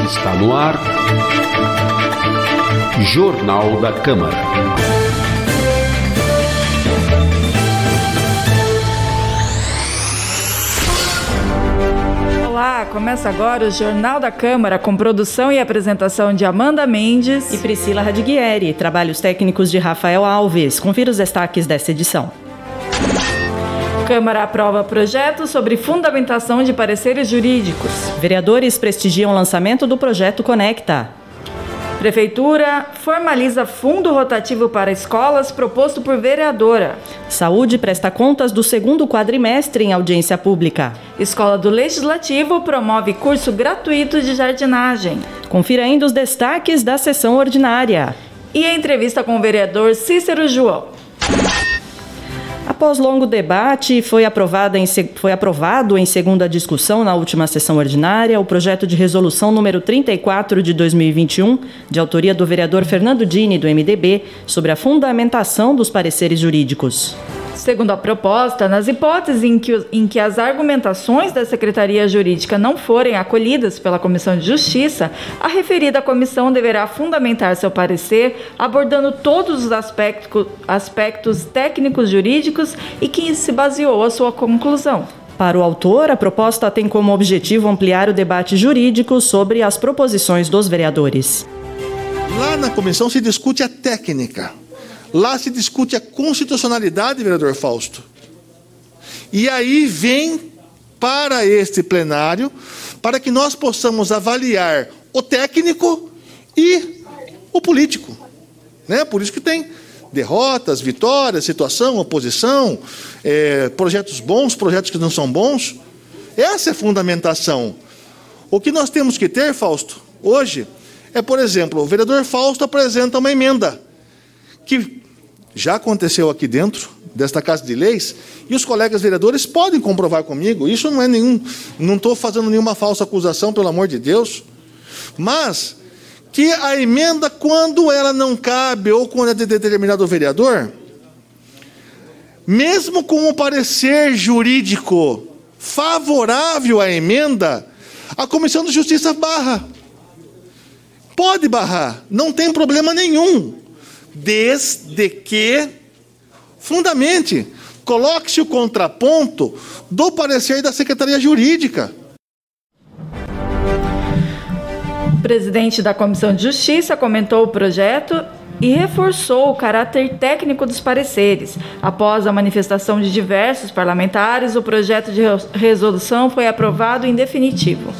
Está no ar. Jornal da Câmara. Olá, começa agora o Jornal da Câmara com produção e apresentação de Amanda Mendes e Priscila Radiguieri, trabalhos técnicos de Rafael Alves. Confira os destaques dessa edição. Câmara aprova projeto sobre fundamentação de pareceres jurídicos. Vereadores prestigiam o lançamento do projeto Conecta. Prefeitura formaliza fundo rotativo para escolas proposto por vereadora. Saúde presta contas do segundo quadrimestre em audiência pública. Escola do Legislativo promove curso gratuito de jardinagem. Confira ainda os destaques da sessão ordinária. E a entrevista com o vereador Cícero João. Após longo debate, foi, em, foi, aprovado em segunda discussão na última sessão ordinária o projeto de resolução número 34 de 2021, de autoria do vereador Fernando Dini, do MDB, sobre a fundamentação dos pareceres jurídicos. Segundo a proposta, nas hipóteses em que, em que as argumentações da Secretaria Jurídica não forem acolhidas pela Comissão de Justiça, a referida comissão deverá fundamentar seu parecer abordando todos os aspectos, aspectos técnicos jurídicos e que se baseou a sua conclusão. Para o autor, a proposta tem como objetivo ampliar o debate jurídico sobre as proposições dos vereadores. Lá na comissão se discute a técnica Lá se discute a constitucionalidade, vereador Fausto. E aí vem para este plenário, para que nós possamos avaliar o técnico e o político. Né? Por isso que tem derrotas, vitórias, situação, oposição, é, projetos bons, projetos que não são bons. Essa é a fundamentação. O que nós temos que ter, Fausto, hoje, é, por exemplo, o vereador Fausto apresenta uma emenda que já aconteceu aqui dentro desta Casa de Leis, e os colegas vereadores podem comprovar comigo, isso não é nenhum, não estou fazendo nenhuma falsa acusação, pelo amor de Deus, mas que a emenda, quando ela não cabe ou quando é de determinado vereador, mesmo com um parecer jurídico favorável à emenda, a Comissão de Justiça barra. Pode barrar, não tem problema nenhum desde que fundamente coloque-se o contraponto do parecer da Secretaria Jurídica. O presidente da Comissão de Justiça comentou o projeto e reforçou o caráter técnico dos pareceres. Após a manifestação de diversos parlamentares, o projeto de resolução foi aprovado em definitivo.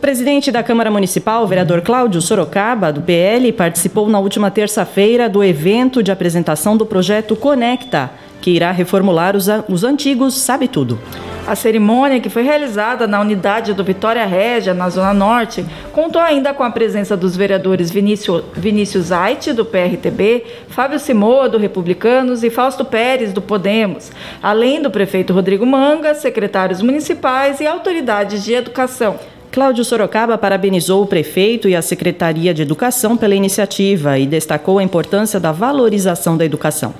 Presidente da Câmara Municipal, vereador Cláudio Sorocaba, do PL, participou na última terça-feira do evento de apresentação do projeto Conecta, que irá reformular os, os antigos Sabe Tudo. A cerimônia, que foi realizada na unidade do Vitória Régia, na Zona Norte, contou ainda com a presença dos vereadores Vinícius, Vinícius Aite, do PRTB, Fábio Simoa, do Republicanos, e Fausto Pérez, do Podemos, além do prefeito Rodrigo Manga, secretários municipais e autoridades de educação. Cláudio Sorocaba parabenizou o prefeito e a Secretaria de Educação pela iniciativa e destacou a importância da valorização da educação.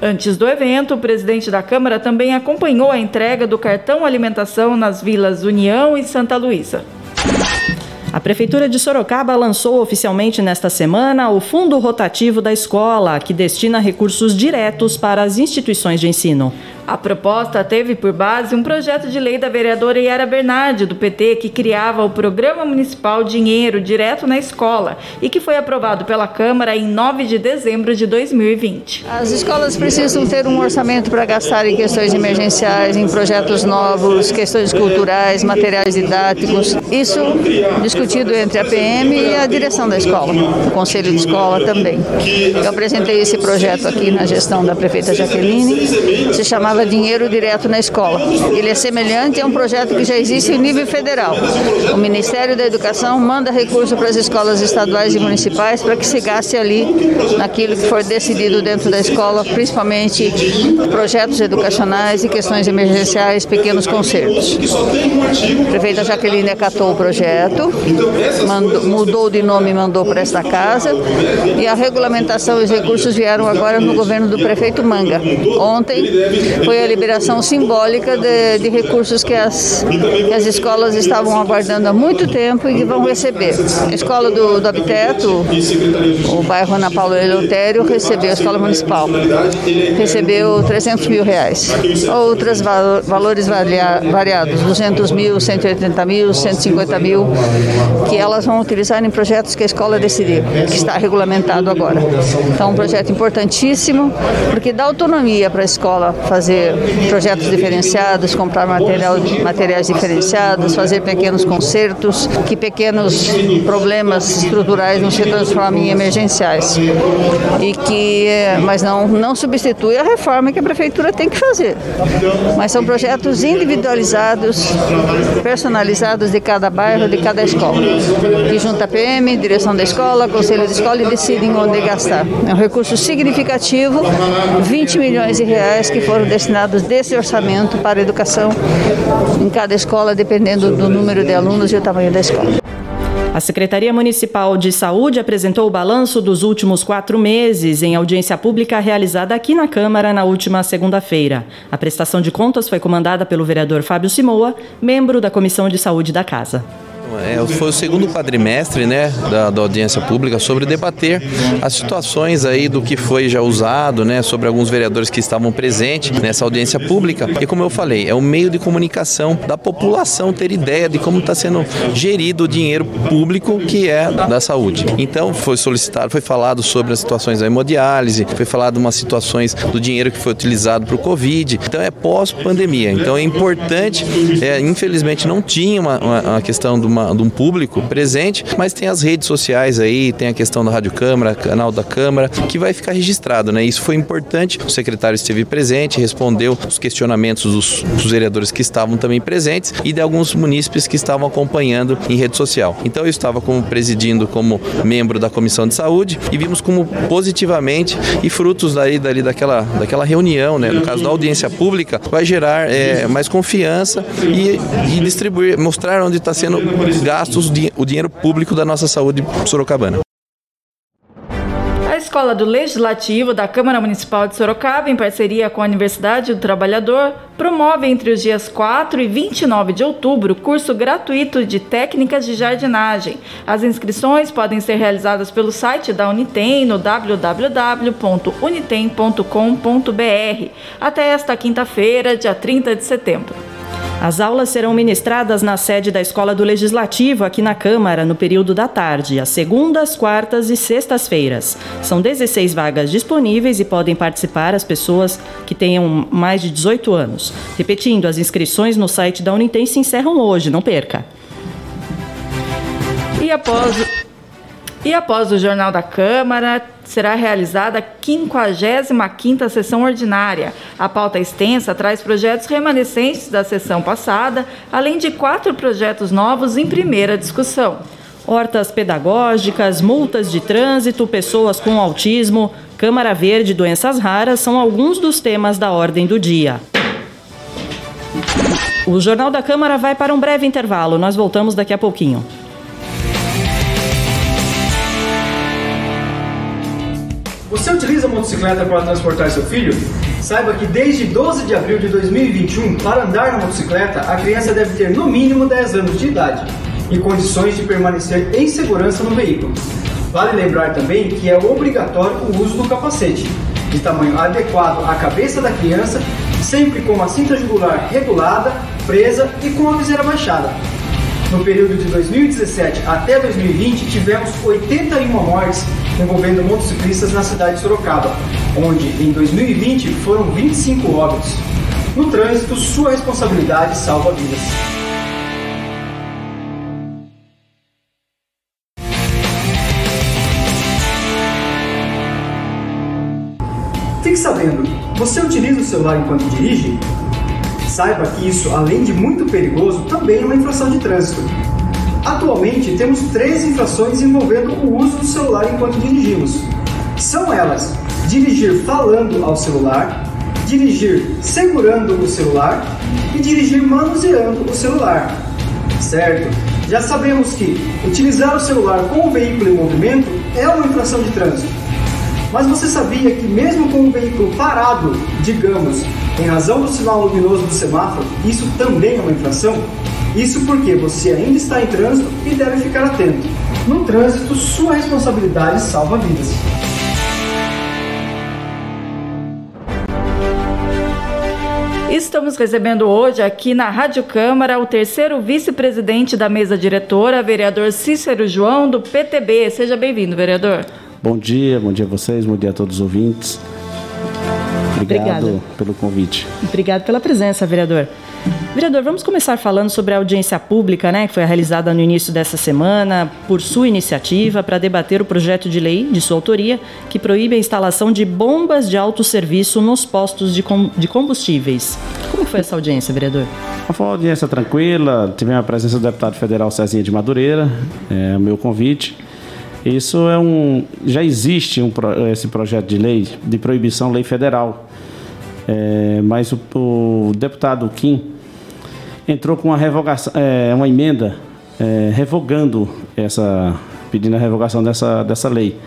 Antes do evento, o presidente da Câmara também acompanhou a entrega do cartão alimentação nas vilas União e Santa Luísa. A Prefeitura de Sorocaba lançou oficialmente nesta semana o Fundo Rotativo da Escola, que destina recursos diretos para as instituições de ensino. A proposta teve por base um projeto de lei da vereadora Yara Bernardi, do PT, que criava o Programa Municipal Dinheiro Direto na Escola e que foi aprovado pela Câmara em 9 de dezembro de 2020. As escolas precisam ter um orçamento para gastar em questões emergenciais, em projetos novos, questões culturais, materiais didáticos. Isso discutido entre a PM e a direção da escola, o conselho de escola também. Eu apresentei esse projeto aqui na gestão da prefeita Jaqueline, se chamava dinheiro direto na escola. Ele é semelhante a um projeto que já existe em nível federal. O Ministério da Educação manda recurso para as escolas estaduais e municipais para que se gaste ali naquilo que for decidido dentro da escola, principalmente projetos educacionais e questões emergenciais, pequenos concertos. A prefeita Jaqueline acatou o projeto, mandou, mudou de nome e mandou para esta casa, e a regulamentação e os recursos vieram agora no governo do prefeito Manga. Ontem foi a liberação simbólica de, de recursos que as, que as escolas estavam aguardando há muito tempo e que vão receber. A escola do, do o bairro Ana Paula Eleutério, recebeu, a escola municipal, recebeu 300 mil reais. Outros valores variados, 200 mil, 180 mil, 150 mil, que elas vão utilizar em projetos que a escola decidir, que está regulamentado agora. Então, um projeto importantíssimo, porque dá autonomia para a escola fazer projetos diferenciados, comprar material, materiais diferenciados, fazer pequenos concertos, que pequenos problemas estruturais não se transformem em emergenciais. E que, mas não, não substitui a reforma que a prefeitura tem que fazer. Mas são projetos individualizados, personalizados de cada bairro, de cada escola. E junta a PM, direção da escola, conselho de escola e decidem onde gastar. É um recurso significativo, 20 milhões de reais que foram destinados desse orçamento para a educação em cada escola, dependendo do número de alunos e o tamanho da escola. A Secretaria Municipal de Saúde apresentou o balanço dos últimos quatro meses em audiência pública realizada aqui na Câmara na última segunda-feira. A prestação de contas foi comandada pelo vereador Fábio Simoa, membro da Comissão de Saúde da Casa. É, foi o segundo quadrimestre né, da, da, audiência pública sobre debater as situações aí do que foi já usado, né, sobre alguns vereadores que estavam presentes nessa audiência pública. E como eu falei, é um meio de comunicação da população ter ideia de como está sendo gerido o dinheiro público que é da saúde. Então foi solicitado, foi falado sobre as situações da hemodiálise, foi falado umas situações do dinheiro que foi utilizado para o Covid. Então é pós-pandemia. Então é importante, é, infelizmente não tinha uma, uma, uma questão de uma uma, de um público presente, mas tem as redes sociais aí, tem a questão da Rádio Câmara, canal da Câmara, que vai ficar registrado, né? Isso foi importante. O secretário esteve presente, respondeu os questionamentos dos, dos vereadores que estavam também presentes e de alguns munícipes que estavam acompanhando em rede social. Então eu estava como presidindo como membro da comissão de saúde e vimos como positivamente e frutos daí, dali daquela, daquela reunião, né? No caso da audiência pública, vai gerar é, mais confiança e, e distribuir, mostrar onde está sendo gastos o dinheiro público da nossa saúde sorocabana. A Escola do Legislativo da Câmara Municipal de Sorocaba, em parceria com a Universidade do Trabalhador, promove entre os dias 4 e 29 de outubro curso gratuito de técnicas de jardinagem. As inscrições podem ser realizadas pelo site da Unitem no www.unitem.com.br até esta quinta-feira, dia 30 de setembro. As aulas serão ministradas na sede da Escola do Legislativo, aqui na Câmara, no período da tarde, às segundas, quartas e sextas-feiras. São 16 vagas disponíveis e podem participar as pessoas que tenham mais de 18 anos. Repetindo, as inscrições no site da Unitem se encerram hoje, não perca. E após, e após o Jornal da Câmara, será realizada a 55ª sessão ordinária. A pauta extensa traz projetos remanescentes da sessão passada, além de quatro projetos novos em primeira discussão. Hortas pedagógicas, multas de trânsito, pessoas com autismo, Câmara Verde doenças raras são alguns dos temas da ordem do dia. O Jornal da Câmara vai para um breve intervalo. Nós voltamos daqui a pouquinho. Você utiliza a motocicleta para transportar seu filho? Saiba que desde 12 de abril de 2021, para andar na motocicleta, a criança deve ter no mínimo 10 anos de idade e condições de permanecer em segurança no veículo. Vale lembrar também que é obrigatório o uso do capacete, de tamanho adequado à cabeça da criança, sempre com a cinta jugular regulada, presa e com a viseira baixada. No período de 2017 até 2020, tivemos 81 mortes envolvendo motociclistas na cidade de Sorocaba, onde em 2020 foram 25 óbitos. No trânsito, sua responsabilidade salva vidas. Fique sabendo, você utiliza o celular enquanto dirige? Saiba que isso, além de muito perigoso, também é uma infração de trânsito. Atualmente temos três infrações envolvendo o uso do celular enquanto dirigimos. São elas: dirigir falando ao celular, dirigir segurando o celular e dirigir manuseando o celular. Certo? Já sabemos que utilizar o celular com o veículo em movimento é uma infração de trânsito. Mas você sabia que mesmo com o veículo parado, digamos, Em razão do sinal luminoso do semáforo, isso também é uma infração? Isso porque você ainda está em trânsito e deve ficar atento. No trânsito, sua responsabilidade salva vidas. Estamos recebendo hoje aqui na Rádio Câmara o terceiro vice-presidente da mesa diretora, vereador Cícero João, do PTB. Seja bem-vindo, vereador. Bom dia, bom dia a vocês, bom dia a todos os ouvintes. Obrigado Obrigada. pelo convite. Obrigado pela presença, vereador. Vereador, vamos começar falando sobre a audiência pública, né, que foi realizada no início dessa semana por sua iniciativa para debater o projeto de lei de sua autoria que proíbe a instalação de bombas de autosserviço nos postos de, com, de combustíveis. Como foi essa audiência, vereador? Foi uma audiência tranquila, tivemos a presença do deputado federal Cezinha de Madureira, é o meu convite. Isso é um. Já existe um, esse projeto de lei de proibição, lei federal. É, mas o, o, deputado Kim entrou com uma revogação, é, uma emenda é, revogando essa, pedindo a revogação dessa, dessa lei.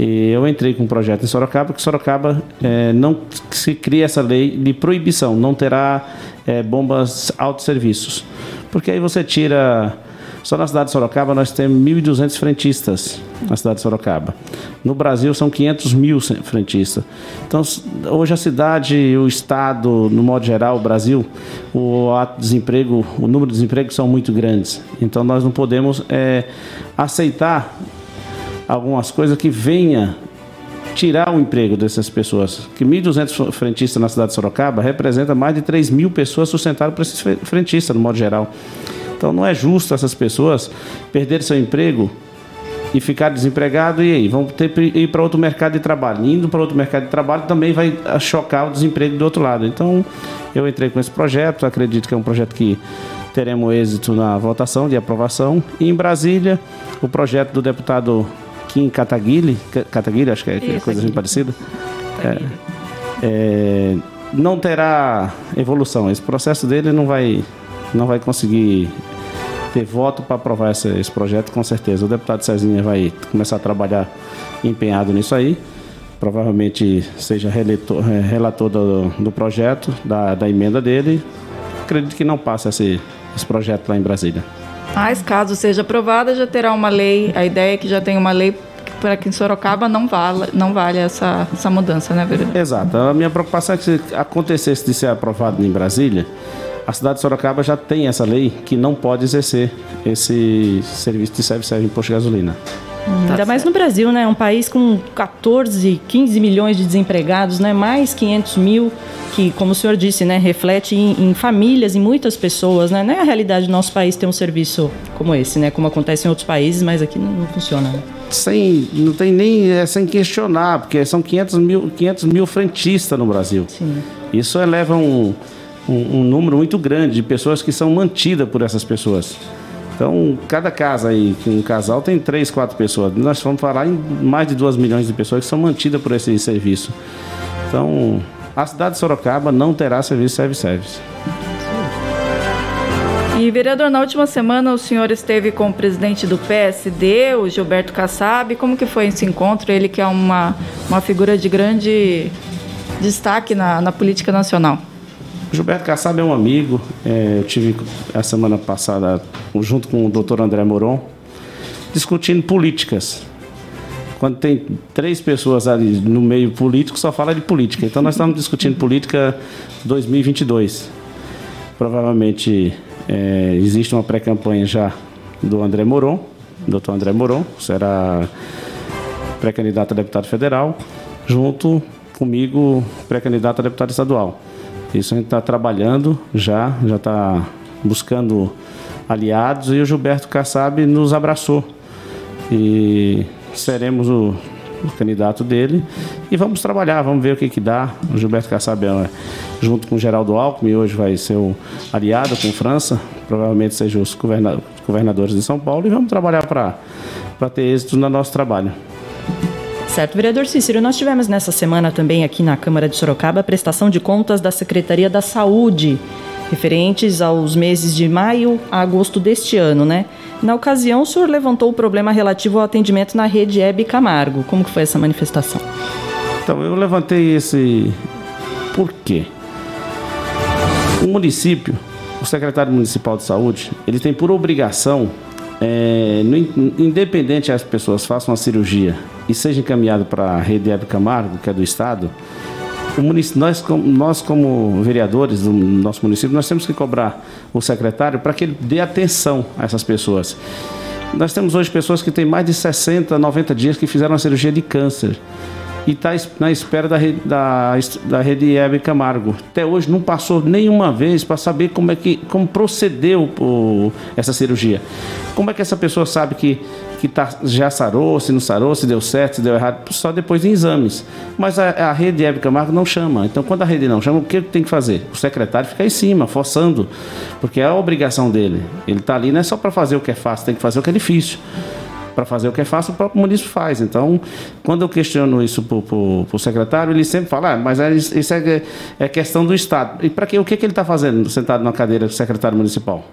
E eu entrei com um projeto em Sorocaba, que Sorocaba é, não se cria essa lei de proibição, não terá é, bombas autosserviços. Porque aí você tira só na cidade de Sorocaba nós temos 1.200 frentistas na cidade de Sorocaba. No Brasil são 500 mil frentistas. Então, hoje a cidade, o estado, no modo geral, o Brasil, o desemprego, o número de desemprego são muito grandes. Então, nós não podemos é, aceitar algumas coisas que venha tirar o emprego dessas pessoas. Que 1.200 frentistas na cidade de Sorocaba representa mais de 3 mil pessoas sustentadas por esses frentistas, no modo geral. Então não é justo essas pessoas perderem seu emprego e ficar desempregado e aí vão ter que ir para outro mercado de trabalho. Indo para outro mercado de trabalho também vai chocar o desemprego do outro lado. Então eu entrei com esse projeto, acredito que é um projeto que teremos êxito na votação de aprovação. E em Brasília, o projeto do deputado Kim Kataguiri, Kataguiri acho que é Isso, coisa assim parecida, é, é, não terá evolução. Esse processo dele não vai não vai conseguir ter voto para aprovar esse, esse, projeto, com certeza. O deputado Cezinha vai começar a trabalhar empenhado nisso aí. Provavelmente seja relator, é, relator do, do projeto, da, da, emenda dele. Acredito que não passe esse, esse projeto lá em Brasília. Mas caso seja aprovada, já terá uma lei. A ideia é que já tem uma lei para que em Sorocaba não vale, não vale essa, essa mudança, né, vereador? Exato. A minha preocupação é que se acontecesse de ser aprovado em Brasília, a cidade de Sorocaba já tem essa lei que não pode exercer esse serviço de serve-serve em posto de gasolina. Hum, ainda mais no Brasil, né? Um país com 14, 15 milhões de desempregados, né? Mais 500 mil, que, como o senhor disse, né? Reflete em, em, famílias, em muitas pessoas, né? Não é a realidade do nosso país ter um serviço como esse, né? Como acontece em outros países, mas aqui não, não funciona. Né? Sem, não tem nem é, sem questionar, porque são 500 mil, 500 mil frentistas no Brasil. Sim. Isso eleva um, um, um número muito grande de pessoas que são mantidas por essas pessoas. Então, cada casa aí, um casal tem três, quatro pessoas. Nós vamos falar em mais de duas milhões de pessoas que são mantidas por esse serviço. Então, a cidade de Sorocaba não terá serviço service-service. E, vereador, na última semana o senhor esteve com o presidente do PSD, o Gilberto Kassab. Como que foi esse encontro? Ele que é uma, uma figura de grande destaque na, na política nacional. Gilberto Kassab é um amigo. É, eu tive a semana passada, junto com o doutor André Moron, discutindo políticas. Quando tem três pessoas ali no meio político, só fala de política. Então nós estamos discutindo política 2022. Provavelmente é, existe uma pré-campanha já do André Moron, doutor André Moron, será pré-candidato a deputado federal, junto comigo, pré-candidato a deputado estadual. Isso a gente está trabalhando já, já está buscando aliados e o Gilberto Kassab nos abraçou. E seremos o, o candidato dele e vamos trabalhar, vamos ver o que, que dá. O Gilberto Kassab é, junto com o Geraldo Alckmin, hoje vai ser o aliado com França, provavelmente seja os governadores de São Paulo, e vamos trabalhar para ter êxito no nosso trabalho. Certo, vereador Cícero, nós tivemos nessa semana também aqui na Câmara de Sorocaba a prestação de contas da Secretaria da Saúde, referentes aos meses de maio a agosto deste ano, né? Na ocasião, o senhor levantou o problema relativo ao atendimento na rede Hebe Camargo. Como que foi essa manifestação? Então, eu levantei esse... Por quê? município, o secretário municipal de saúde, ele tem por obrigação, é, no, independente as pessoas façam uma cirurgia e seja encaminhado para a rede Hebe Camargo, que é do estado, nós, nós, como vereadores do nosso município, nós temos que cobrar o secretário para que ele dê atenção a essas pessoas. Nós temos hoje pessoas que têm mais de 60, 90 dias que fizeram uma cirurgia de câncer e está na espera da, da, da rede Hebe Camargo. Até hoje não passou nenhuma vez para saber como é que como procedeu o, essa cirurgia. Como é que essa pessoa sabe que que tá, já sarou, se não sarou, se deu certo, se deu errado, só depois de exames. Mas a, a rede Hebe Camargo não chama. Então, quando a rede não chama, o que tem que fazer? O secretário fica em cima, forçando, porque é a obrigação dele. Ele está ali não é só para fazer o que é fácil, tem que fazer o que é difícil para fazer o que é fácil, o próprio município faz. Então, quando eu questiono isso para o secretário, ele sempre fala, ah, mas é, isso é, é, questão do Estado. E para que o que, que ele está fazendo sentado na cadeira do secretário municipal?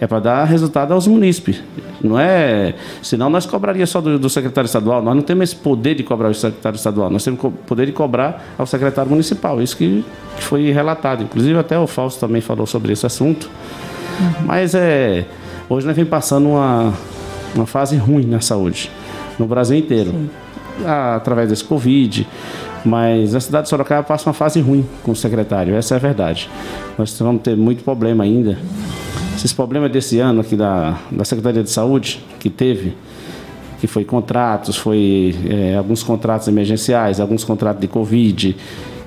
É para dar resultado aos munícipes. Não é. Senão nós cobraria só do, do, secretário estadual. Nós não temos esse poder de cobrar o secretário estadual. Nós temos o poder de cobrar ao secretário municipal. Isso que, que foi relatado. Inclusive até o Fausto também falou sobre esse assunto. Uhum. Mas é. Hoje nós vem passando uma, uma fase ruim na saúde. No Brasil inteiro. através desse Covid. Mas a cidade de Sorocaba passa uma fase ruim com o secretário, essa é a verdade. Nós vamos ter muito problema ainda esses problemas desse ano aqui da, da Secretaria de Saúde, que teve, que foi contratos, foi é, alguns contratos emergenciais, alguns contratos de Covid.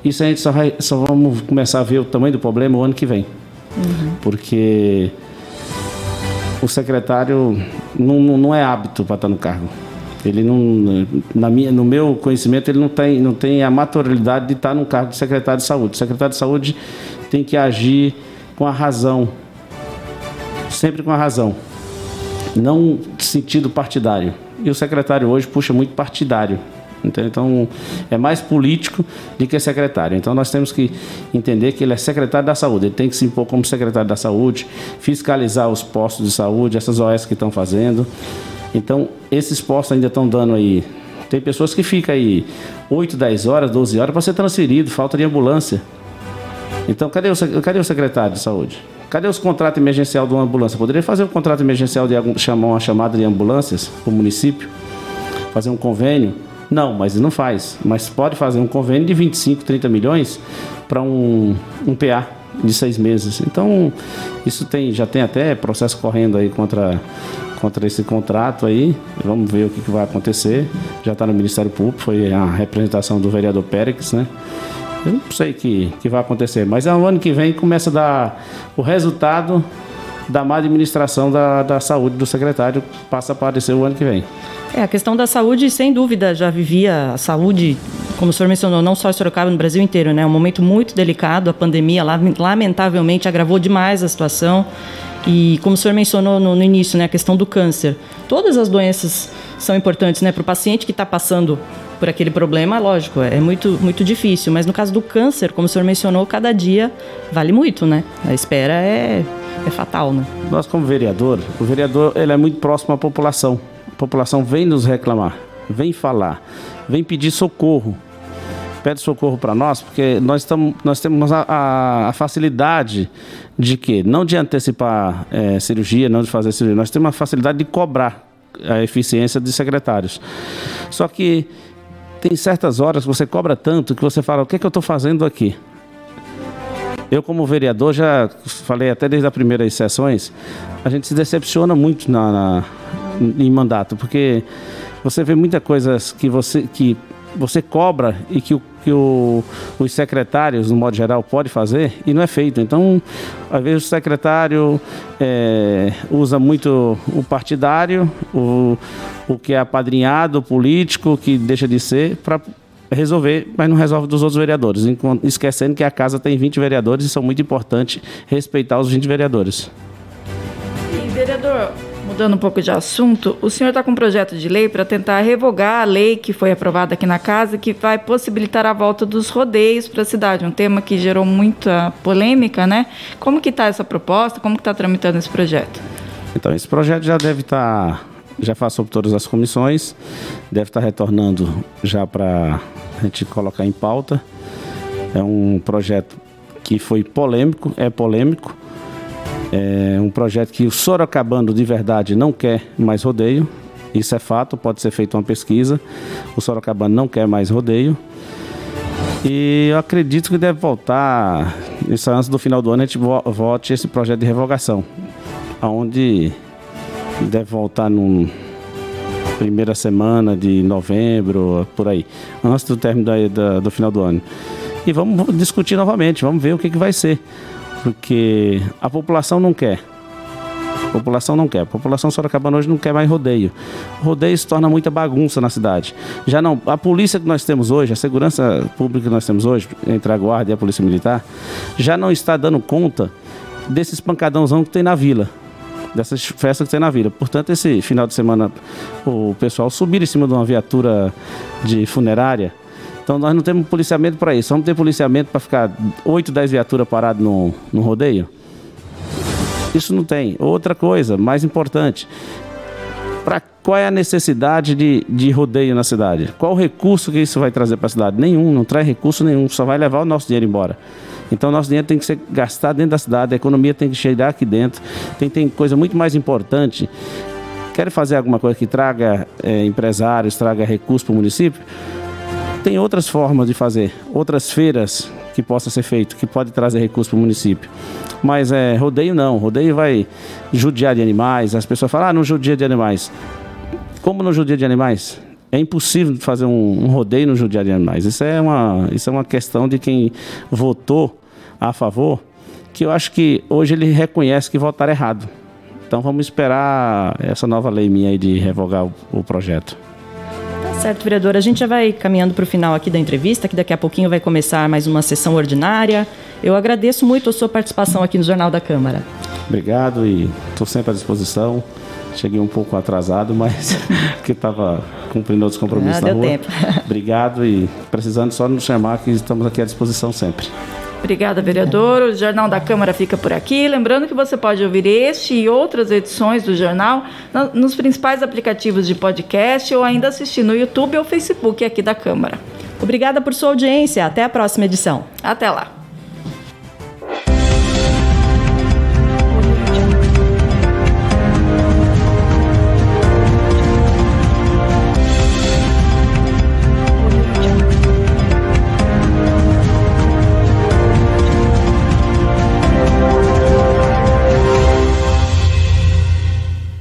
Isso a gente só, vai, só vamos começar a ver o tamanho do problema o ano que vem. Uhum. Porque o secretário não, não é hábito para estar no cargo. Ele não, na minha, no meu conhecimento, ele não tem, não tem a maturidade de estar no cargo de secretário de saúde. O secretário de saúde tem que agir com a razão, sempre com a razão, não sentido partidário. E o secretário hoje puxa muito partidário. Então, é mais político do que secretário. Então, nós temos que entender que ele é secretário da saúde. Ele tem que se impor como secretário da saúde, fiscalizar os postos de saúde, essas OS que estão fazendo. Então, esses postos ainda estão dando aí. Tem pessoas que ficam aí 8, 10 horas, 12 horas para ser transferido, falta de ambulância. Então, cadê o, cadê o secretário de saúde? Cadê os contratos emergencial de uma ambulância? Poderia fazer um contrato emergencial de chamar uma chamada de ambulâncias para o município? Fazer um convênio? Não, mas não faz. Mas pode fazer um convênio de 25, 30 milhões para um, um PA de seis meses. Então, isso tem, já tem até processo correndo aí contra, contra esse contrato aí. Vamos ver o que, que vai acontecer. Já está no Ministério Público, foi a representação do vereador Pérez, né? Eu não sei o que, que vai acontecer, mas é o ano que vem começa a dar o resultado da má administração da, da saúde do secretário, passa a aparecer o ano que vem. É, a questão da saúde, sem dúvida, já vivia a saúde, como o senhor mencionou, não só em Sorocaba, no Brasil inteiro, né? Um momento muito delicado, a pandemia lamentavelmente agravou demais a situação. E como o senhor mencionou no, no início, né, a questão do câncer. Todas as doenças são importantes, né, para o paciente que está passando por aquele problema, lógico, é muito, muito difícil. Mas no caso do câncer, como o senhor mencionou, cada dia vale muito, né? A espera é, é fatal, né? Nós, como vereador, o vereador ele é muito próximo à população. A população vem nos reclamar, vem falar, vem pedir socorro. Pede socorro para nós, porque nós, nós temos a, a, a facilidade de que? Não de antecipar é, cirurgia, não de fazer cirurgia, nós temos a facilidade de cobrar a eficiência de secretários. Só que tem certas horas que você cobra tanto que você fala: o que, é que eu estou fazendo aqui? Eu, como vereador, já falei até desde as primeiras sessões, a gente se decepciona muito na, na em mandato, porque você vê muitas coisas que você, que você cobra e que o que o, os secretários, no modo geral, pode fazer e não é feito. Então, às vezes o secretário é, usa muito o partidário, o, o que é apadrinhado, o político, que deixa de ser, para resolver, mas não resolve dos outros vereadores, esquecendo que a casa tem 20 vereadores e são muito importantes respeitar os 20 vereadores. E, vereador, Mudando um pouco de assunto, o senhor está com um projeto de lei para tentar revogar a lei que foi aprovada aqui na casa, que vai possibilitar a volta dos rodeios para a cidade, um tema que gerou muita polêmica, né? Como que está essa proposta? Como que está tramitando esse projeto? Então, esse projeto já deve estar, tá, já passou por todas as comissões, deve estar retornando já para a gente colocar em pauta. É um projeto que foi polêmico, é polêmico. É um projeto que o Sorocabano de verdade não quer mais rodeio. Isso é fato, pode ser feita uma pesquisa. O Sorocabano não quer mais rodeio. E eu acredito que deve voltar, isso antes do final do ano, a gente vote esse projeto de revogação. Onde deve voltar no primeira semana de novembro, por aí, antes do término da, da, do final do ano. E vamos discutir novamente, vamos ver o que, que vai ser. Porque a população não quer. A população não quer. A população sorocabana hoje não quer mais rodeio. O rodeio se torna muita bagunça na cidade. Já não, a polícia que nós temos hoje, a segurança pública que nós temos hoje, entre a guarda e a polícia militar, já não está dando conta desses pancadãozão que tem na vila dessas festas que tem na vila. Portanto, esse final de semana o pessoal subir em cima de uma viatura de funerária. Então nós não temos policiamento para isso. Vamos ter policiamento para ficar 8, 10 viaturas paradas no, no rodeio? Isso não tem. Outra coisa, mais importante. Pra, qual é a necessidade de, de rodeio na cidade? Qual o recurso que isso vai trazer para a cidade? Nenhum, não traz recurso nenhum, só vai levar o nosso dinheiro embora. Então, nosso dinheiro tem que ser gastado dentro da cidade, a economia tem que chegar aqui dentro. Tem, tem coisa muito mais importante. Quer fazer alguma coisa que traga é, empresários, traga recursos para o município? Tem outras formas de fazer, outras feiras que possa ser feito, que pode trazer recursos para o município. Mas é, rodeio não, rodeio vai judiar de animais, as pessoas falam, ah, não judia de animais. Como não judia de animais? É impossível fazer um, um rodeio no judiar de animais. Isso é, uma, isso é uma questão de quem votou a favor, que eu acho que hoje ele reconhece que votaram errado. Então vamos esperar essa nova lei minha aí de revogar o, o projeto. Tá certo, vereador. A gente já vai caminhando para o final aqui da entrevista, que daqui a pouquinho vai começar mais uma sessão ordinária. Eu agradeço muito a sua participação aqui no Jornal da Câmara. Obrigado e estou sempre à disposição. Cheguei um pouco atrasado, mas que estava cumprindo outros compromissos ah, na rua. Tempo. Obrigado e precisando só nos chamar que estamos aqui à disposição sempre. Obrigada, vereador. O Jornal da Câmara fica por aqui. Lembrando que você pode ouvir este e outras edições do jornal nos principais aplicativos de podcast ou ainda assistir no YouTube ou Facebook aqui da Câmara. Obrigada por sua audiência. Até a próxima edição. Até lá.